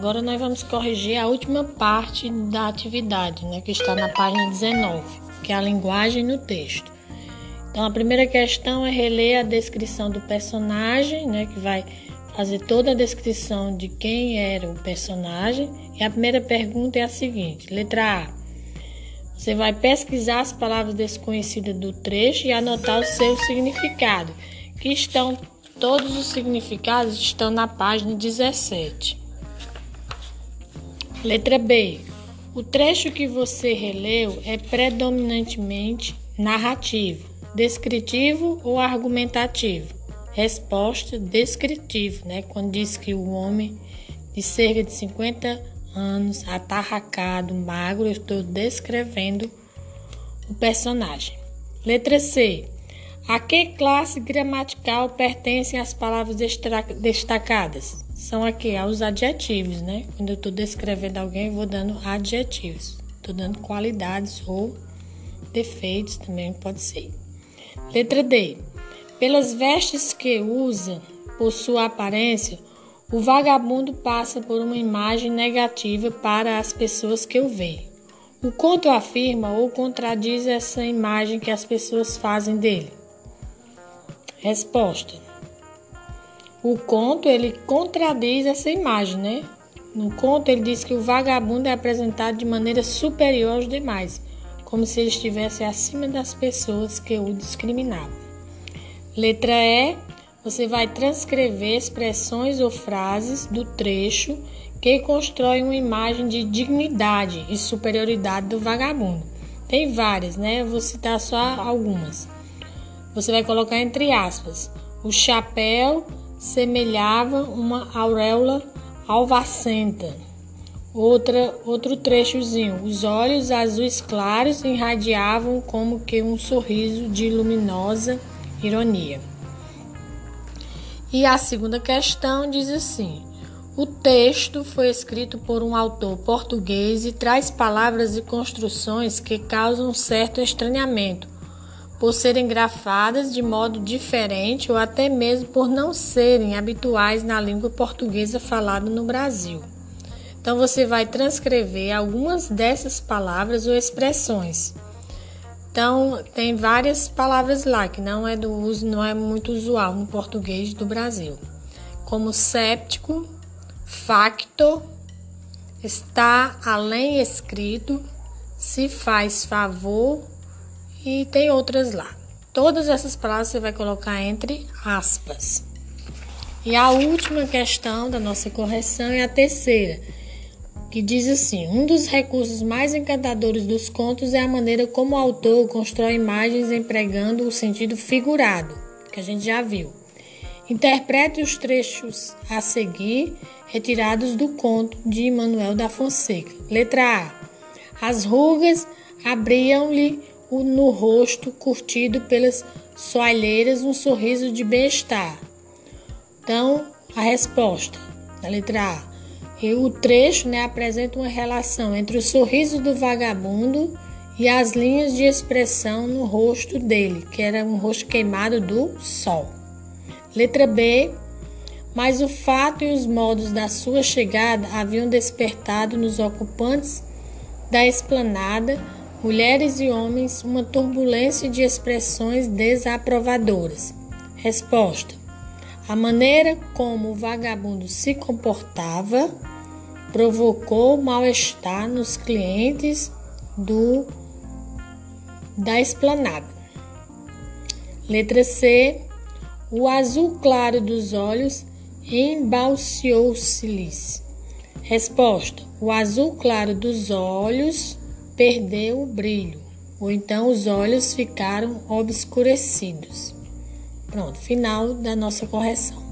agora nós vamos corrigir a última parte da atividade, né, que está na página 19, que é a linguagem no texto. Então, a primeira questão é reler a descrição do personagem, né, que vai fazer toda a descrição de quem era o personagem. E a primeira pergunta é a seguinte: letra A. Você vai pesquisar as palavras desconhecidas do trecho e anotar o seu significado, que estão todos os significados estão na página 17. Letra B. O trecho que você releu é predominantemente narrativo, descritivo ou argumentativo. Resposta descritivo, né? Quando diz que o homem de cerca de 50 anos, atarracado, magro, eu estou descrevendo o personagem. Letra C. A que classe gramatical pertencem as palavras destacadas? São aqui os adjetivos, né? Quando eu estou descrevendo alguém, eu vou dando adjetivos. Estou dando qualidades ou defeitos também pode ser. Letra D. Pelas vestes que usa, por sua aparência, o vagabundo passa por uma imagem negativa para as pessoas que o veem. O conto afirma ou contradiz essa imagem que as pessoas fazem dele. Resposta: O conto ele contradiz essa imagem, né? No conto ele diz que o vagabundo é apresentado de maneira superior aos demais, como se ele estivesse acima das pessoas que o discriminavam. Letra E, você vai transcrever expressões ou frases do trecho que constroem uma imagem de dignidade e superioridade do vagabundo. Tem várias, né? Eu vou citar só algumas. Você vai colocar entre aspas: o chapéu semelhava uma auréola alvacenta. Outra, outro trechozinho. Os olhos azuis claros irradiavam como que um sorriso de luminosa ironia. E a segunda questão diz assim: o texto foi escrito por um autor português e traz palavras e construções que causam certo estranhamento por serem grafadas de modo diferente ou até mesmo por não serem habituais na língua portuguesa falada no Brasil. Então você vai transcrever algumas dessas palavras ou expressões. Então tem várias palavras lá que não é do uso, não é muito usual no português do Brasil, como séptico, facto, está além escrito, se faz favor e tem outras lá. Todas essas palavras você vai colocar entre aspas. E a última questão da nossa correção é a terceira, que diz assim: um dos recursos mais encantadores dos contos é a maneira como o autor constrói imagens empregando o sentido figurado, que a gente já viu. Interprete os trechos a seguir, retirados do conto de Manuel da Fonseca. Letra A. As rugas abriam-lhe no rosto curtido pelas soalheiras um sorriso de bem-estar. Então, a resposta na letra A. E o trecho né, apresenta uma relação entre o sorriso do vagabundo e as linhas de expressão no rosto dele, que era um rosto queimado do sol. Letra B. Mas o fato e os modos da sua chegada haviam despertado nos ocupantes da esplanada mulheres e homens, uma turbulência de expressões desaprovadoras. Resposta: A maneira como o vagabundo se comportava provocou mal-estar nos clientes do da esplanada. Letra C. O azul claro dos olhos embalseou-se-lhes. Resposta: O azul claro dos olhos perdeu o brilho, ou então os olhos ficaram obscurecidos. Pronto, final da nossa correção.